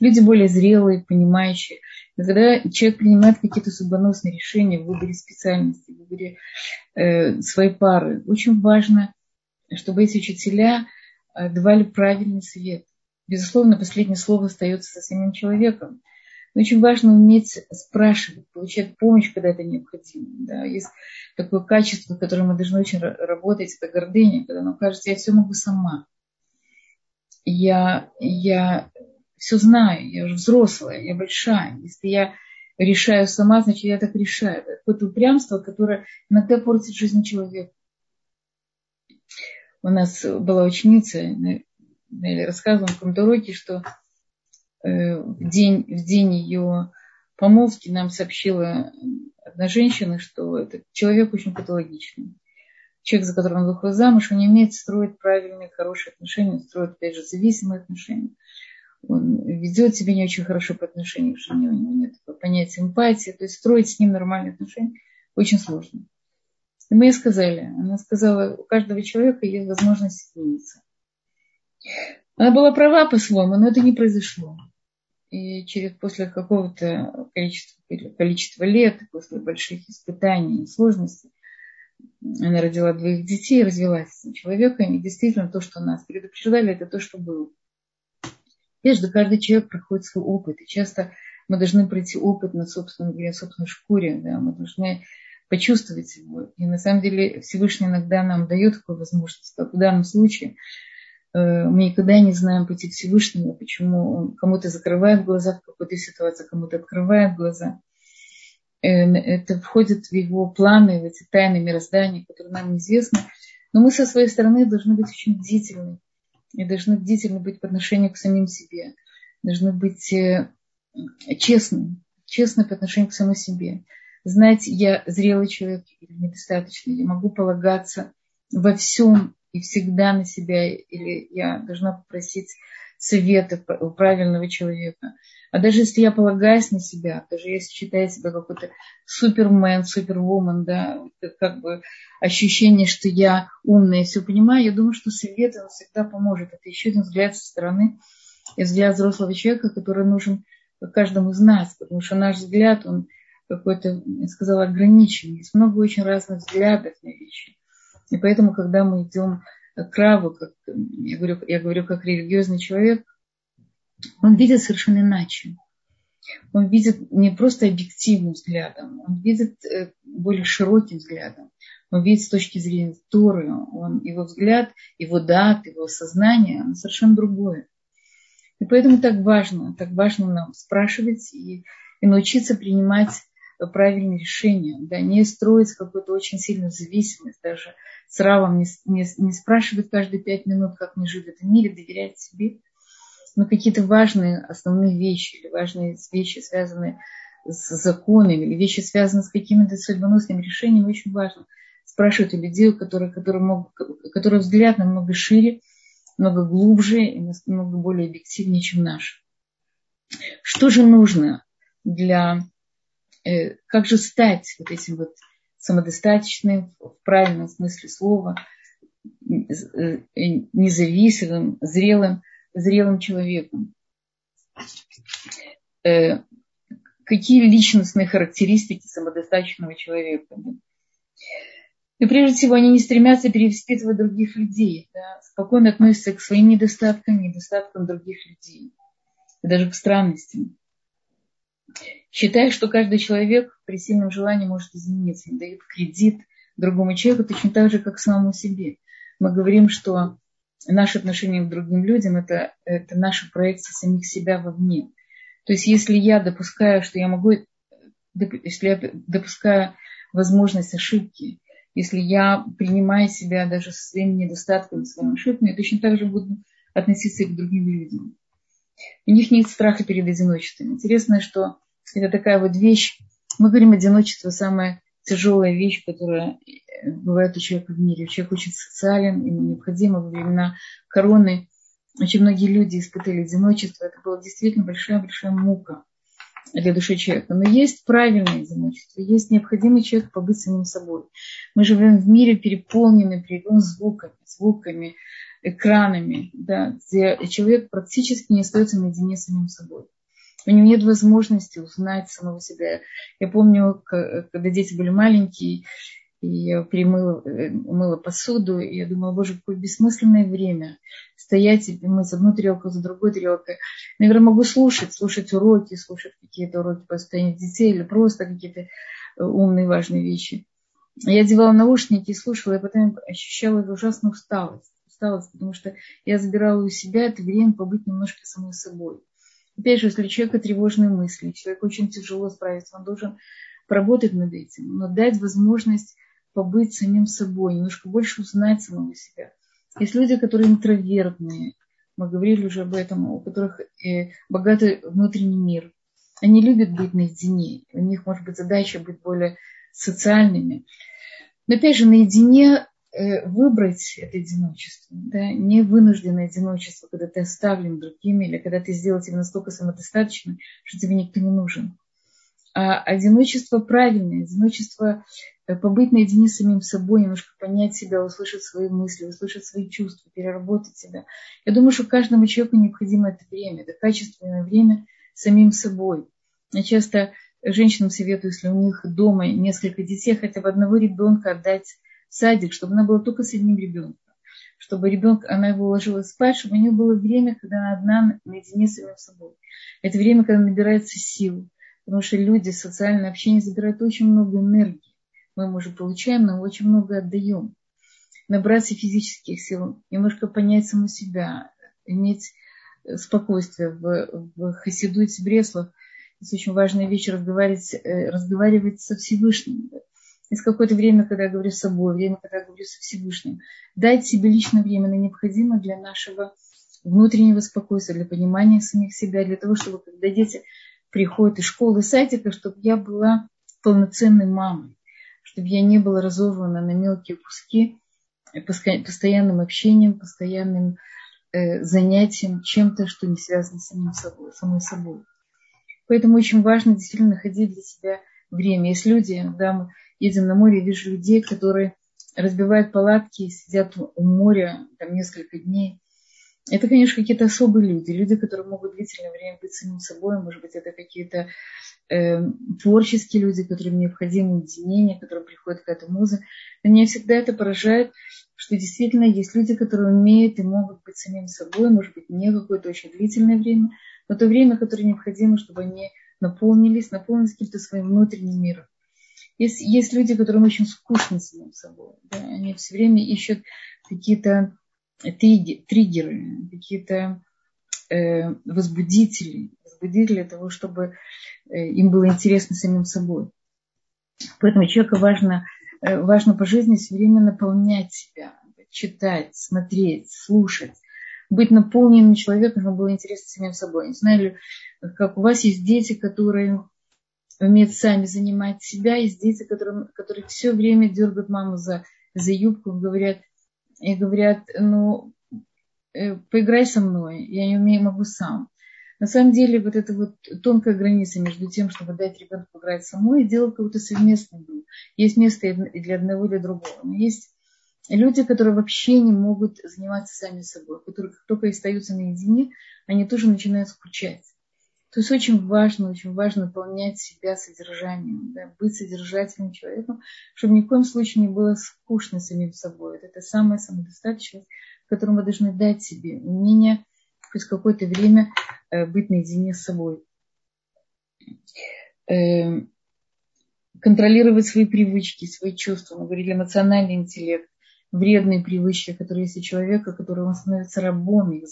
Speaker 1: Люди более зрелые, понимающие. Когда человек принимает какие-то судьбоносные решения в выборе специальности, в выборе э, своей пары, очень важно, чтобы эти учителя э, давали правильный совет. Безусловно, последнее слово остается со самим человеком. очень важно уметь спрашивать, получать помощь, когда это необходимо. Да. Есть такое качество, которое мы должны очень работать, это гордыня, когда нам кажется, я все могу сама. Я, я все знаю, я уже взрослая, я большая. Если я решаю сама, значит, я так решаю. Это какое-то упрямство, которое иногда портит жизнь человека. У нас была ученица, Нелли рассказывала в каком-то уроке, что э, в день, в день ее помолвки нам сообщила одна женщина, что этот человек очень патологичный. Человек, за которым он выходит замуж, он не умеет строить правильные, хорошие отношения, строит, опять же, зависимые отношения он ведет себя не очень хорошо по отношению к жене, у него нет понятия эмпатии, то есть строить с ним нормальные отношения очень сложно. И мы ей сказали, она сказала, у каждого человека есть возможность измениться. Она была права по-своему, но это не произошло. И через, после какого-то количества, количества лет, после больших испытаний и сложностей, она родила двоих детей, развелась с человеком. И действительно то, что нас предупреждали, это то, что было. Конечно, каждый человек проходит свой опыт. И часто мы должны пройти опыт на собственном, на собственной шкуре. Да? Мы должны почувствовать его. И на самом деле Всевышний иногда нам дает такую возможность. Как в данном случае мы никогда не знаем пути Всевышнего, почему он кому-то закрывает глаза в какой-то ситуации, кому-то открывает глаза. Э, это входит в его планы, в эти тайны мироздания, которые нам известны. Но мы со своей стороны должны быть очень бдительны и должны бдительны быть по отношению к самим себе, должны быть э, честны, честны по отношению к самой себе. Знать, я зрелый человек или недостаточно, я могу полагаться во всем и всегда на себя, или я должна попросить совета у правильного человека. А даже если я полагаюсь на себя, даже если считаю себя какой-то супермен, супервумен, да, как бы ощущение, что я умная и все понимаю, я думаю, что совет он всегда поможет. Это еще один взгляд со стороны, взгляд взрослого человека, который нужен каждому из нас, потому что наш взгляд, он какой-то, я сказала, ограниченный. Есть много очень разных взглядов на вещи. И поэтому, когда мы идем к Раву, как, я, говорю, я говорю как религиозный человек, он видит совершенно иначе. Он видит не просто объективным взглядом, он видит э, более широким взглядом. Он видит с точки зрения Торы, он, его взгляд, его дат, его сознание, оно совершенно другое. И поэтому так важно, так важно нам спрашивать и, и научиться принимать правильные решения, да, не строить какую-то очень сильную зависимость, даже с Равом не, не, не спрашивать каждые пять минут, как мне жить в этом мире, доверять себе – но какие-то важные основные вещи или важные вещи, связанные с законами, или вещи, связанные с какими-то судьбоносными решениями, очень важно спрашивать у людей, у которых, которые, могут, которые взгляд намного шире, много глубже и намного более объективнее, чем наш. Что же нужно для... Э, как же стать вот этим вот самодостаточным в правильном смысле слова, э, независимым, зрелым, зрелым человеком. Э, какие личностные характеристики самодостаточного человека? И прежде всего, они не стремятся перевоспитывать других людей, да, спокойно относятся к своим недостаткам, недостаткам других людей, даже к странностям. Считая, что каждый человек при сильном желании может измениться, и дает кредит другому человеку точно так же, как самому себе. Мы говорим, что наше отношение к другим людям это, это наша проекция самих себя вовне. То есть если я допускаю, что я могу, если я допускаю возможность ошибки, если я принимаю себя даже со своими недостатками, своими ошибками, я точно так же буду относиться и к другим людям. У них нет страха перед одиночеством. Интересно, что это такая вот вещь, мы говорим, одиночество самая тяжелая вещь, которая бывает у человека в мире. Человек очень социален, ему необходимо во времена короны. Очень многие люди испытали одиночество. Это была действительно большая-большая мука для души человека. Но есть правильное одиночество, есть необходимый человек побыть самим собой. Мы живем в мире переполненный переполнен звуками, звуками, экранами, да, где человек практически не остается наедине с самим собой. У него нет возможности узнать самого себя. Я помню, когда дети были маленькие, и я примыла, э, мыла посуду, и я думала, боже, какое бессмысленное время стоять и мыть одну тарелку за другой тарелкой. Наверное, могу слушать, слушать уроки, слушать какие-то уроки по состоянию детей или просто какие-то э, умные, важные вещи. Я одевала наушники и слушала, и потом ощущала ужасную усталость. Усталость, потому что я забирала у себя это время побыть немножко самой собой. Опять же, если у человека тревожные мысли, человеку очень тяжело справиться, он должен поработать над этим, но дать возможность побыть самим собой, немножко больше узнать самого себя. Есть люди, которые интровертные, мы говорили уже об этом, у которых э, богатый внутренний мир. Они любят быть наедине, у них может быть задача быть более социальными. Но опять же, наедине выбрать это одиночество, да, не вынужденное одиночество, когда ты оставлен другими, или когда ты сделал тебя настолько самодостаточным, что тебе никто не нужен. А одиночество правильное, одиночество э, побыть наедине с самим собой, немножко понять себя, услышать свои мысли, услышать свои чувства, переработать себя. Я думаю, что каждому человеку необходимо это время, это качественное время самим собой. Я часто женщинам советую, если у них дома несколько детей, хотя бы одного ребенка отдать садик, чтобы она была только с одним ребенком. Чтобы ребенок, она его уложила спать, чтобы у нее было время, когда она одна наедине с самим собой. Это время, когда набирается сил. Потому что люди, социальное общение забирают очень много энергии. Мы, может, получаем, но очень много отдаем. Набраться физических сил, немножко понять саму себя, иметь спокойствие. В, в Хасидуте Бреслов это очень важная вещь разговаривать, э, разговаривать со Всевышним. Есть какое-то время, когда я говорю с собой, время, когда я говорю со Всевышним. Дать себе личное время, оно необходимо для нашего внутреннего спокойствия, для понимания самих себя, для того, чтобы когда дети приходят из школы, садика, чтобы я была полноценной мамой, чтобы я не была разорвана на мелкие куски постоянным общением, постоянным э, занятием, чем-то, что не связано с самим собой, самой собой. Поэтому очень важно действительно находить для себя время. Есть люди, да, мы едем на море, вижу людей, которые разбивают палатки, сидят у моря там несколько дней. Это, конечно, какие-то особые люди, люди, которые могут длительное время быть самим собой, может быть, это какие-то э, творческие люди, которым необходимо уединение, которым приходит какая-то муза. Но меня всегда это поражает, что действительно есть люди, которые умеют и могут быть самим собой, может быть, не какое-то очень длительное время, но то время, которое необходимо, чтобы они наполнились, наполнились каким-то своим внутренним миром. Есть, есть люди, которым очень скучно самим собой. Да? Они все время ищут какие-то триггеры, какие-то э, возбудители, возбудители того, чтобы э, им было интересно самим собой. Поэтому человеку важно, э, важно по жизни все время наполнять себя, читать, смотреть, слушать, быть наполненным человеком, чтобы было интересно самим собой. Не знаю как у вас есть дети, которые умеют сами занимать себя, есть дети, которые, которые все время дергают маму за, за юбку, говорят, и говорят, ну, э, поиграй со мной, я не умею, могу сам. На самом деле вот эта вот тонкая граница между тем, чтобы дать ребенку играть самой и делать какую-то совместную игру. Есть место и для одного, и для другого. Но есть люди, которые вообще не могут заниматься сами собой, которые как только остаются наедине, они тоже начинают скучать. То есть очень важно, очень важно наполнять себя содержанием, да, быть содержательным человеком, чтобы ни в коем случае не было скучно самим собой. Вот это самая самодостаточность, которую мы должны дать себе. Умение хоть какое-то время э, быть наедине с собой. Э, контролировать свои привычки, свои чувства. Мы говорили эмоциональный интеллект вредные привычки, которые есть у человека, который он становится рабом, их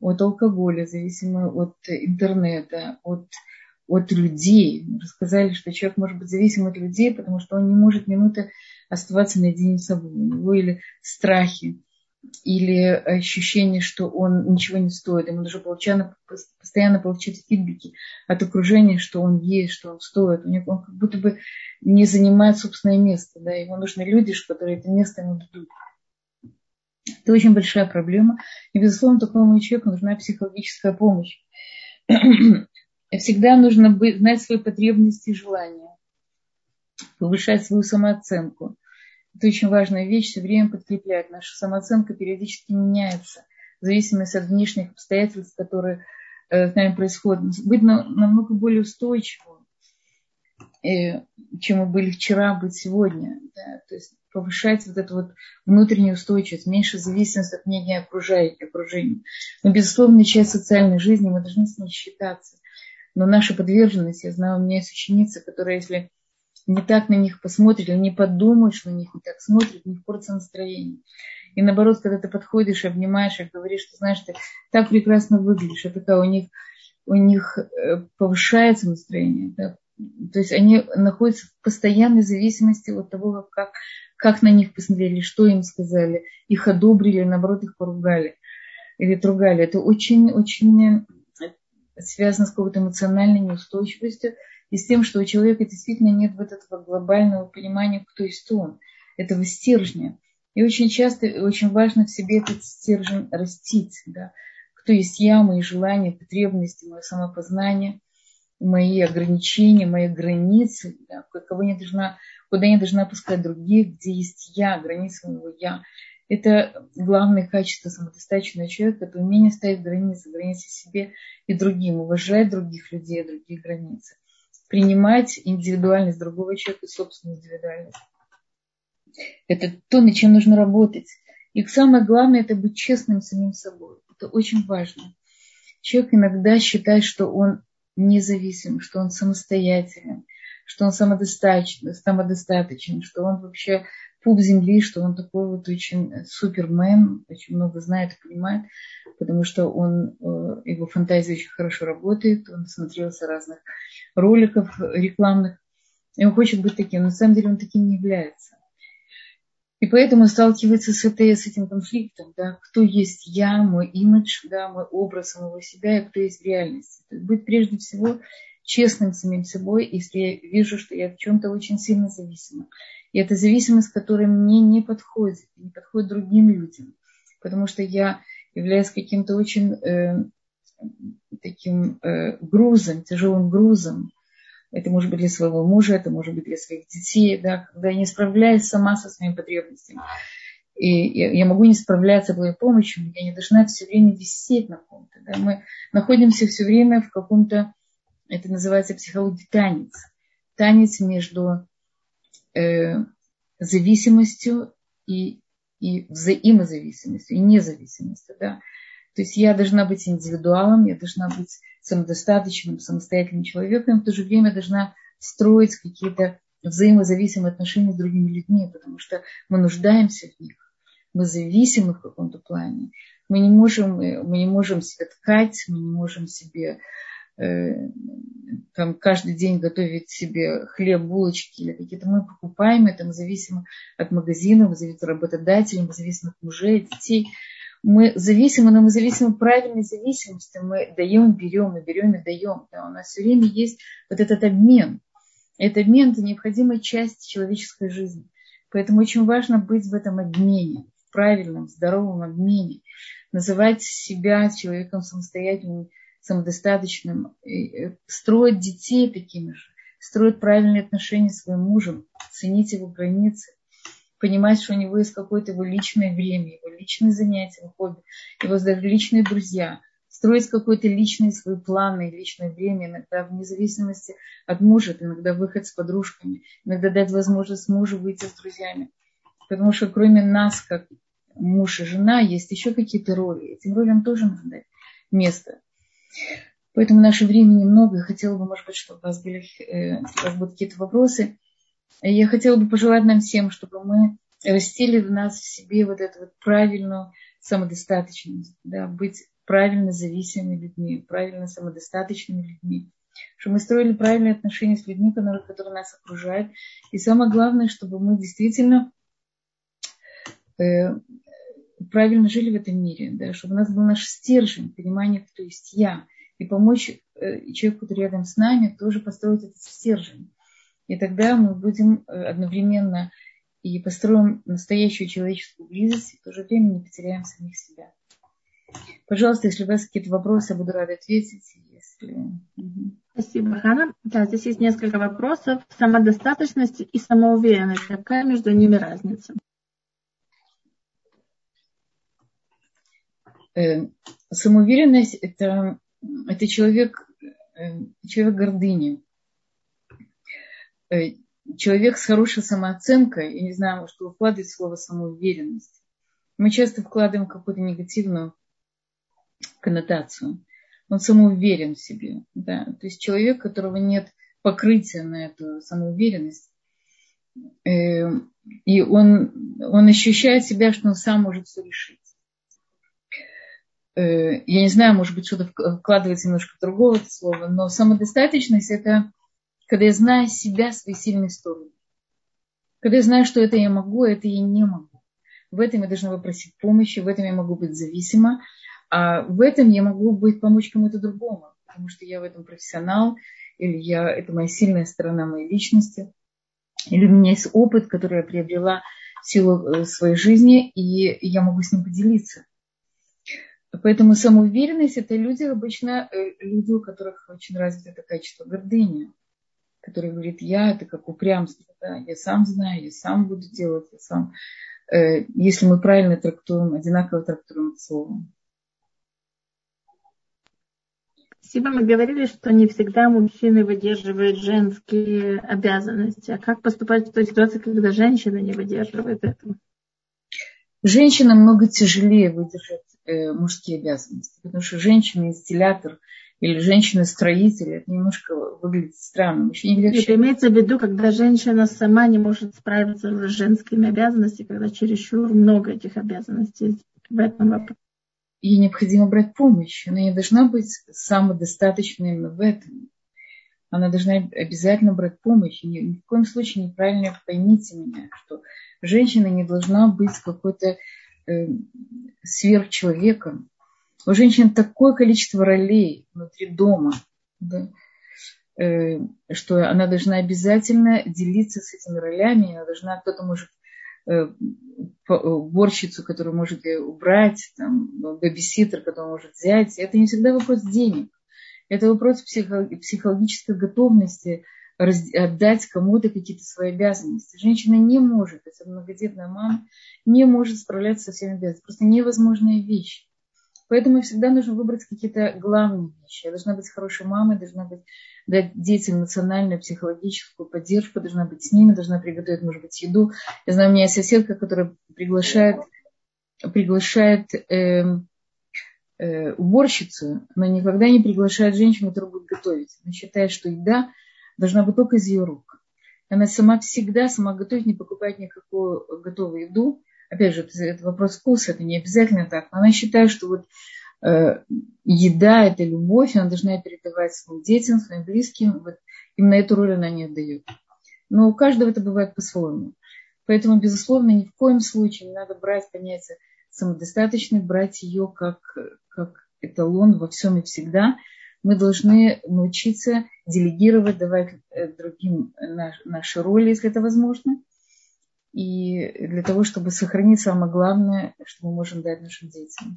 Speaker 1: от алкоголя, зависимым от интернета, от, от людей. Рассказали, что человек может быть зависим от людей, потому что он не может минуты оставаться наедине с собой. У него или страхи, или ощущение, что он ничего не стоит. Ему нужно постоянно, постоянно получать фидбэки от окружения, что он есть, что он стоит. Он как будто бы не занимает собственное место. Да? Ему нужны люди, которые это место ему дадут. Это очень большая проблема. И, безусловно, такому человеку нужна психологическая помощь. Всегда нужно знать свои потребности и желания, повышать свою самооценку, это очень важная вещь, все время подкреплять. Наша самооценка периодически меняется в зависимости от внешних обстоятельств, которые э, с нами происходят. Быть намного более устойчивым. э, чем мы были вчера, быть сегодня. Да? То есть повышать вот эту вот внутреннюю устойчивость, меньше зависимость от мнения окружения. Мы, безусловно, часть социальной жизни, мы должны с ней считаться. Но наша подверженность, я знаю, у меня есть ученица, которая, если не так на них посмотрит, или не подумаешь на них, не так смотрит, у них портится настроение. И наоборот, когда ты подходишь, обнимаешь и говоришь, что знаешь, ты так прекрасно выглядишь, это такая у них, у них э, повышается настроение. Да? То есть они находятся в постоянной зависимости от того, как, как на них посмотрели, что им сказали, их одобрили, наоборот, их поругали или тругали. Это очень-очень связано с какой-то эмоциональной неустойчивостью и с тем, что у человека действительно нет вот этого глобального понимания, кто есть он, этого стержня. И очень часто, очень важно в себе этот стержень растить, да, кто есть я, мои желания, потребности, мое самопознание, мои ограничения, мои границы, да, кого не должна, куда не должна пускать других, где есть я, границы моего я. Это главное качество самодостаточного человека, это умение ставить границы, границы себе и другим, уважать других людей, другие границы, принимать индивидуальность другого человека и собственную индивидуальность. Это то, над чем нужно работать. И самое главное, это быть честным самим собой. Это очень важно. Человек иногда считает, что он независим, что он самостоятелен, что он самодостаточен, самодостаточен, что он вообще пуп земли, что он такой вот очень супермен, очень много знает и понимает, потому что он, э, его фантазия очень хорошо работает, он смотрелся разных роликов рекламных, и он хочет быть таким. Но на самом деле он таким не является. И поэтому сталкивается с, этой, с этим конфликтом, да, кто есть я, мой имидж, да, мой образ самого себя, и кто есть в реальности. То есть быть прежде всего честным самим собой, если я вижу, что я в чем-то очень сильно зависима. И это зависимость, которая мне не подходит, не подходит другим людям, потому что я являюсь каким-то очень э, таким э, грузом, тяжелым грузом. Это может быть для своего мужа, это может быть для своих детей, да, когда я не справляюсь сама со своими потребностями. И я, могу не справляться своей помощью, я не должна все время висеть на ком-то. Да. Мы находимся все время в каком-то это называется психология танец. Танец между э, зависимостью и, и взаимозависимостью, и независимостью. Да? То есть я должна быть индивидуалом, я должна быть самодостаточным, самостоятельным человеком, в то же время должна строить какие-то взаимозависимые отношения с другими людьми, потому что мы нуждаемся в них. Мы зависимы в каком-то плане. Мы не можем, мы не можем себе ткать, мы не можем себе Э, там каждый день готовить себе хлеб, булочки или какие-то мы покупаем, это мы зависим от магазина, мы зависим от работодателей, мы зависим от мужей, детей. Мы зависимы, но мы зависимы правильной зависимости. Мы даем, берем, мы берем и даем. Да, у нас все время есть вот этот обмен. Этот обмен – это необходимая часть человеческой жизни. Поэтому очень важно быть в этом обмене, в правильном, здоровом обмене. Называть себя человеком самостоятельным, самодостаточным, строить детей такими же, строить правильные отношения с своим мужем, ценить его границы, понимать, что у него есть какое-то его личное время, его личные занятия, его хобби, его даже личные друзья, строить какой-то личный свой планы, личное время, иногда вне зависимости от мужа, иногда выход с подружками, иногда дать возможность мужу выйти с друзьями. Потому что кроме нас, как муж и жена, есть еще какие-то роли. Этим ролям тоже надо дать место. Поэтому наше времени много. Я хотела бы, может быть, чтобы у вас были, э, у вас будут какие-то вопросы. Я хотела бы пожелать нам всем, чтобы мы растили в нас в себе вот эту вот правильную самодостаточность, да, быть правильно зависимыми людьми, правильно самодостаточными людьми, чтобы мы строили правильные отношения с людьми, которые, которые нас окружают. И самое главное, чтобы мы действительно э, правильно жили в этом мире, да, чтобы у нас был наш стержень, понимание, кто есть я, и помочь э, человеку, который рядом с нами, тоже построить этот стержень. И тогда мы будем э, одновременно и построим настоящую человеческую близость, и в то же время не потеряем самих себя. Пожалуйста, если у вас какие-то вопросы, я буду рада ответить. Если...
Speaker 2: Спасибо, Хана. Да, здесь есть несколько вопросов. Самодостаточность и самоуверенность. Какая между ними разница?
Speaker 1: Самоуверенность это, это человек, э, человек гордыни. э, человек с хорошей самооценкой, я не знаю, что вкладывает слово самоуверенность. Мы часто вкладываем какую-то негативную коннотацию. Он самоуверен в себе. Да? То есть человек, у которого нет покрытия на эту самоуверенность, э, и он, он ощущает себя, что он сам может все решить. Э, я не знаю, может быть, что-то вкладывается немножко в другого слова, но самодостаточность – это когда я знаю себя, свои сильные стороны. Когда я знаю, что это я могу, а это я не могу. В этом я должна попросить помощи, в этом я могу быть зависима, а в этом я могу быть помочь кому-то другому, потому что я в этом профессионал, или я, это моя сильная сторона моей личности, или у меня есть опыт, который я приобрела в силу э, своей жизни, и я могу с ним поделиться. Поэтому самоуверенность – это люди обычно, э, люди, у которых очень развито это качество гордыни который говорит, я, это как упрямство, да, я сам знаю, я сам буду делать, я сам. Э, если мы правильно трактуем, одинаково трактуем слово.
Speaker 2: Спасибо. Мы говорили, что не всегда мужчины выдерживают женские обязанности. А как поступать в той ситуации, когда женщина не выдерживает этого?
Speaker 1: Женщинам много тяжелее выдержать э, мужские обязанности, потому что женщина инстиллятор или женщина-строитель, это немножко выглядит странно.
Speaker 2: Еще не это имеется в виду, когда женщина сама не может справиться с женскими обязанностями, когда чересчур много этих обязанностей в этом вопросе.
Speaker 1: Ей необходимо брать помощь. Она не должна быть самодостаточной именно в этом. Она должна обязательно брать помощь. ни, ни в коем случае неправильно поймите меня, что женщина не должна быть какой-то э, сверхчеловеком у женщин такое количество ролей внутри дома, да, э, что она должна обязательно делиться с этими ролями, она должна, кто-то может э, уборщицу, которую может убрать, там, бэбиситер, который может взять. Это не всегда вопрос денег. Это вопрос психологической готовности отдать кому-то какие-то свои обязанности. Женщина не может, если многодетная мама, не может справляться со всеми обязанностями. Просто невозможная вещь. Поэтому всегда нужно выбрать какие-то главные вещи. Я должна быть хорошей мамой, должна быть дать детям эмоциональную, психологическую поддержку, должна быть с ними, должна приготовить, может быть, еду. Я знаю, у меня есть соседка, которая приглашает, приглашает э, э, уборщицу, но никогда не приглашает женщину, которая будет готовить. Она считает, что еда должна быть только из ее рук. Она сама всегда сама готовит, не покупает никакую готовую еду опять же, это, это вопрос вкуса, это не обязательно так. Но она считает, что вот э, еда – это любовь, она должна передавать своим детям, своим близким. Вот именно эту роль она не отдает. Но у каждого это бывает по-своему. Поэтому, безусловно, ни в коем случае не надо брать понятие самодостаточной, брать ее как, как эталон во всем и всегда. Мы должны научиться делегировать, давать э, другим наш, наши роли, если это возможно и для того, чтобы сохранить самое главное, что мы можем дать нашим детям.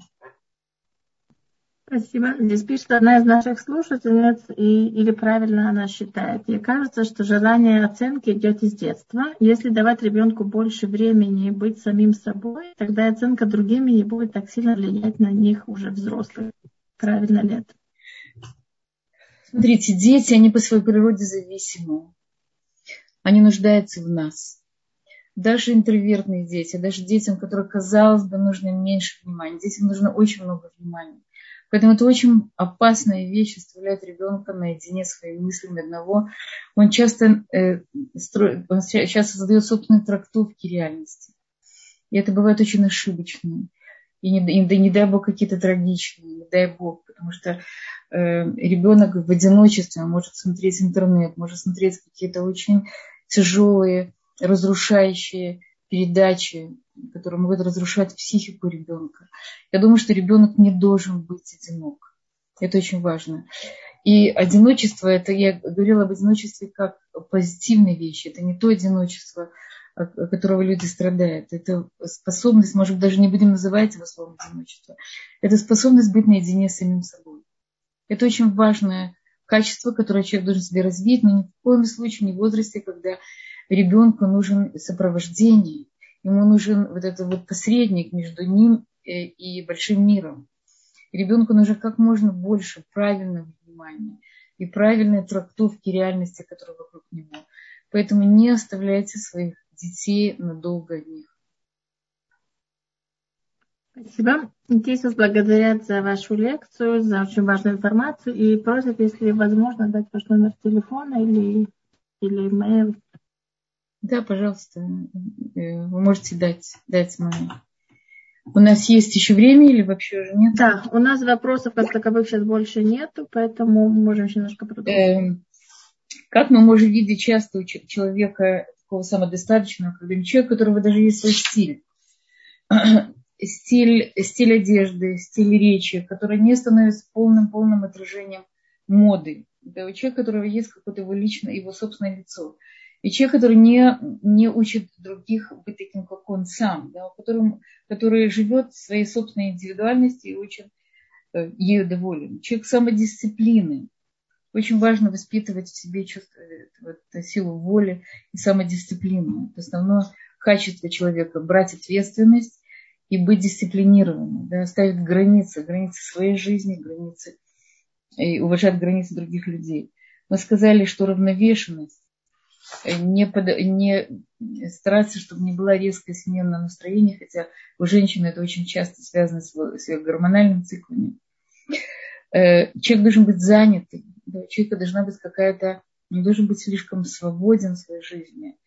Speaker 2: Спасибо. Здесь пишет одна из наших слушательниц, и, или правильно она считает. Ей кажется, что желание оценки идет из детства. Если давать ребенку больше времени быть самим собой, тогда оценка другими не будет так сильно влиять на них уже взрослых. Правильно ли это?
Speaker 1: Смотрите, дети, они по своей природе зависимы. Они нуждаются в нас даже интровертные дети, даже детям, которым, казалось бы, нужно меньше внимания. Детям нужно очень много внимания. Поэтому это очень опасная вещь, оставлять ребенка наедине своими мыслями одного. Он часто, э, строит, он часто создает собственные трактовки реальности. И это бывает очень ошибочно. И не, и, не дай бог какие-то трагичные, не дай бог, потому что э, ребенок в одиночестве может смотреть интернет, может смотреть какие-то очень тяжелые разрушающие передачи, которые могут разрушать психику ребенка. Я думаю, что ребенок не должен быть одинок. Это очень важно. И одиночество, это я говорила об одиночестве как позитивной вещи. Это не то одиночество, от которого люди страдают. Это способность, может даже не будем называть его словом одиночество. Это способность быть наедине с самим собой. Это очень важное качество, которое человек должен себе развить, но ни в коем случае не в возрасте, когда ребенку нужен сопровождение, ему нужен вот этот вот посредник между ним э, и большим миром. Ребенку нужно как можно больше правильного внимания и правильной трактовки реальности, которая вокруг него. Поэтому не оставляйте своих детей надолго одних.
Speaker 2: Спасибо. Здесь вас благодарят за вашу лекцию, за очень важную информацию и просят, если возможно, дать ваш номер телефона или, или имейл.
Speaker 1: Да, пожалуйста, э, вы можете дать, дать мой. У нас есть еще время или вообще уже нет?
Speaker 2: Да, у нас вопросов как таковых сейчас больше нету, поэтому мы можем еще немножко продолжить. Эм,
Speaker 1: как мы можем видеть часто у человека такого самодостаточного, когда человек, у которого даже есть свой стиль, стиль, стиль одежды, стиль речи, который не становится полным-полным отражением моды. Это человек, у которого есть какое-то его личное, его собственное лицо. И человек, который не, не учит других быть таким, как он сам, да, который, который живет своей собственной индивидуальности и очень э, ею доволен. Человек самодисциплины. Очень важно воспитывать в себе чувство, вот, силу воли и самодисциплину. Это основное качество человека. Брать ответственность и быть дисциплинированным, да, ставить границы, границы своей жизни, границы и уважать границы других людей. Мы сказали, что равновешенность, э, не, под, не стараться, чтобы не была резкая смена настроения, хотя у женщин это очень часто связано с, с ее гормональным циклами. Э, человек должен быть занятый, у человека должна быть какая-то, не должен быть слишком свободен в своей жизни.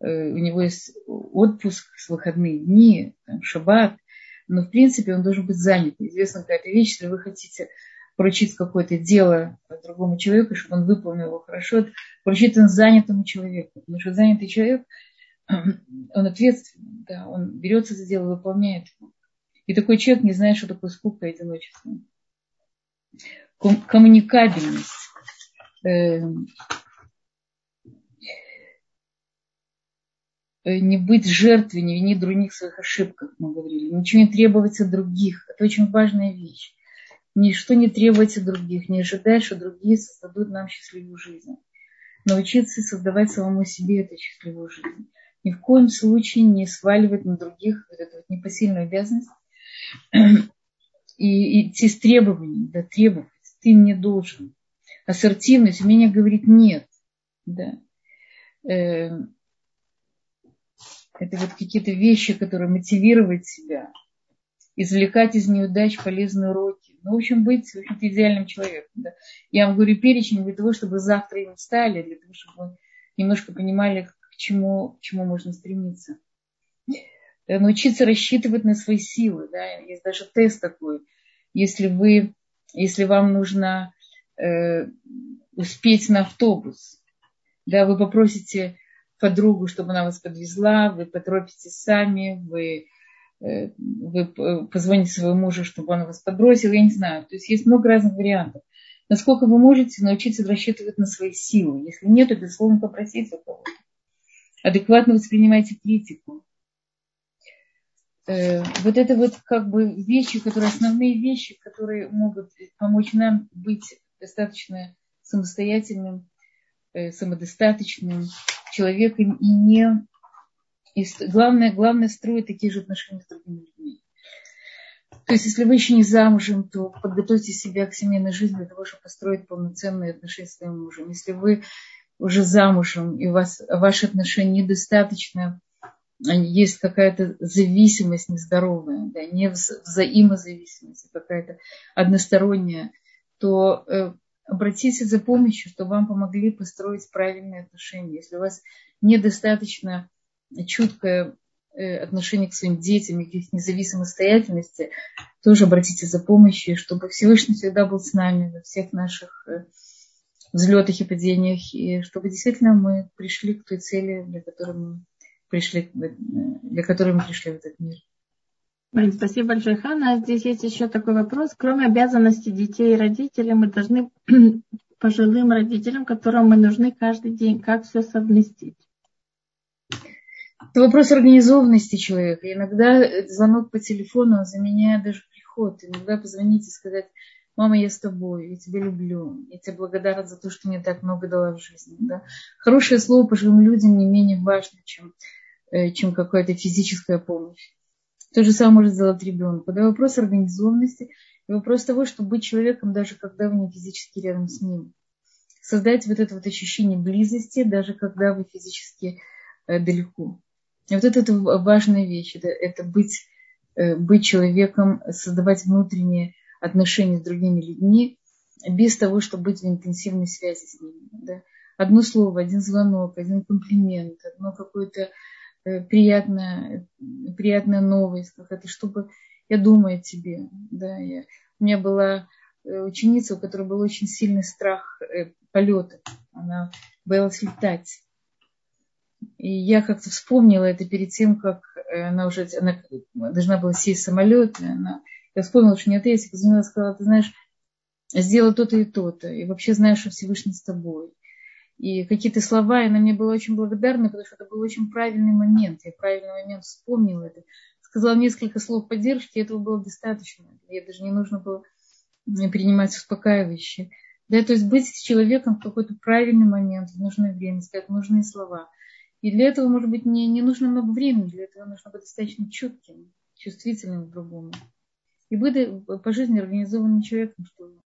Speaker 1: Э, у него есть отпуск с выходные дни, там, шаббат, но в принципе он должен быть занят. Известна какая-то вещь, если вы хотите поручить какое-то дело другому человеку, чтобы он выполнил его хорошо, поручить он занятому человеку. Потому что занятый человек, он ответственный, да, он берется за дело, выполняет его. И такой человек не знает, что такое скука и одиночество. Коммуникабельность. Эм, Э, не быть жертвой, не винить других в своих ошибках, мы говорили. Ничего не требовать от других. Это очень важная вещь. Ничто не требовать от других, не ожидая, что другие создадут нам счастливую жизнь. Научиться создавать самому себе эту счастливую жизнь. Ни в коем случае не сваливать на других вот эту вот непосильную обязанность и идти с требованием, да, требовать. Ты не должен. Ассертивность, умение говорить нет. Да. Эм, это вот какие-то вещи, которые мотивировать себя, извлекать из неудач полезные уроки. Ну, в общем, быть в общем идеальным человеком. Да. Я вам говорю перечень для того, чтобы завтра им стали, для того, чтобы вы немножко понимали, к чему, к чему можно стремиться. Да, научиться рассчитывать на свои силы. Да. Есть даже тест такой. Если, вы, если вам нужно э, успеть на автобус, да, вы попросите подругу, чтобы она вас подвезла, вы поторопитесь сами, вы, э, вы позвоните своему мужу, чтобы он вас подбросил, я не знаю. То есть есть много разных вариантов. Насколько вы можете научиться рассчитывать на свои силы. Если нет, то, безусловно, попросите у кого-то. Адекватно воспринимайте критику. Э, вот это вот как бы вещи, которые основные вещи, которые могут помочь нам быть достаточно самостоятельным, э, самодостаточным, человеком и не... И главное, главное строить такие же отношения с другими людьми. То есть, если вы еще не замужем, то подготовьте себя к семейной жизни для того, чтобы построить полноценные отношения с своим мужем. Если вы уже замужем, и у вас ваши отношения недостаточно, есть какая-то зависимость нездоровая, да, не взаимозависимость, а какая-то односторонняя, то э, обратитесь за помощью, чтобы вам помогли построить правильные отношения. Если у вас недостаточно чуткое э, отношение к своим детям к их независимой самостоятельности, тоже обратитесь за помощью, чтобы Всевышний всегда был с нами во всех наших э, взлетах и падениях, и чтобы действительно мы пришли к той цели, для которой мы пришли, э, для которой мы пришли в этот мир.
Speaker 2: Спасибо большое, Хана. Здесь есть еще такой вопрос. Кроме обязанностей детей и родителей, мы должны пожилым родителям, которым мы нужны каждый день, как все совместить?
Speaker 1: Это вопрос организованности человека. Иногда звонок по телефону заменяет даже приход. Иногда позвонить и сказать, мама, я с тобой, я тебя люблю, я тебе благодарна за то, что мне так много дала в жизни. Да? Хорошее слово пожилым людям не менее важно, чем, э, чем какая-то физическая помощь. То же самое может сделать ребенок. Да, вопрос организованности и вопрос того, чтобы быть человеком, даже когда вы не физически рядом с ним. создать вот это вот ощущение близости, даже когда вы физически э, далеко. И вот это, это важная вещь, это, это быть, э, быть человеком, создавать внутренние отношения с другими людьми, без того, чтобы быть в интенсивной связи с ними. Да? Одно слово, один звонок, один комплимент, одно какое-то э, приятная, приятная новость, какая-то, чтобы я думаю о тебе. Да? Я, у меня была э, ученица, у которой был очень сильный страх полета. Она боялась летать. И я как-то вспомнила это перед тем, как она уже она должна была сесть в самолет. Она, я вспомнила, что нет, я позвонила сказала, ты знаешь, сделала то-то и то-то. И вообще знаешь, что Всевышний с тобой. И какие-то слова, и она мне была очень благодарна, потому что это был очень правильный момент. Я правильный момент вспомнила это. Сказала несколько слов поддержки, этого было достаточно. Ей даже не нужно было принимать успокаивающие. Да, то есть быть с человеком в какой-то правильный момент, в нужное время, сказать нужные слова. И для этого, может быть, не, не нужно много времени, для этого нужно быть достаточно чутким, чувствительным к другому. И быть по жизни организованным человеком, чтобы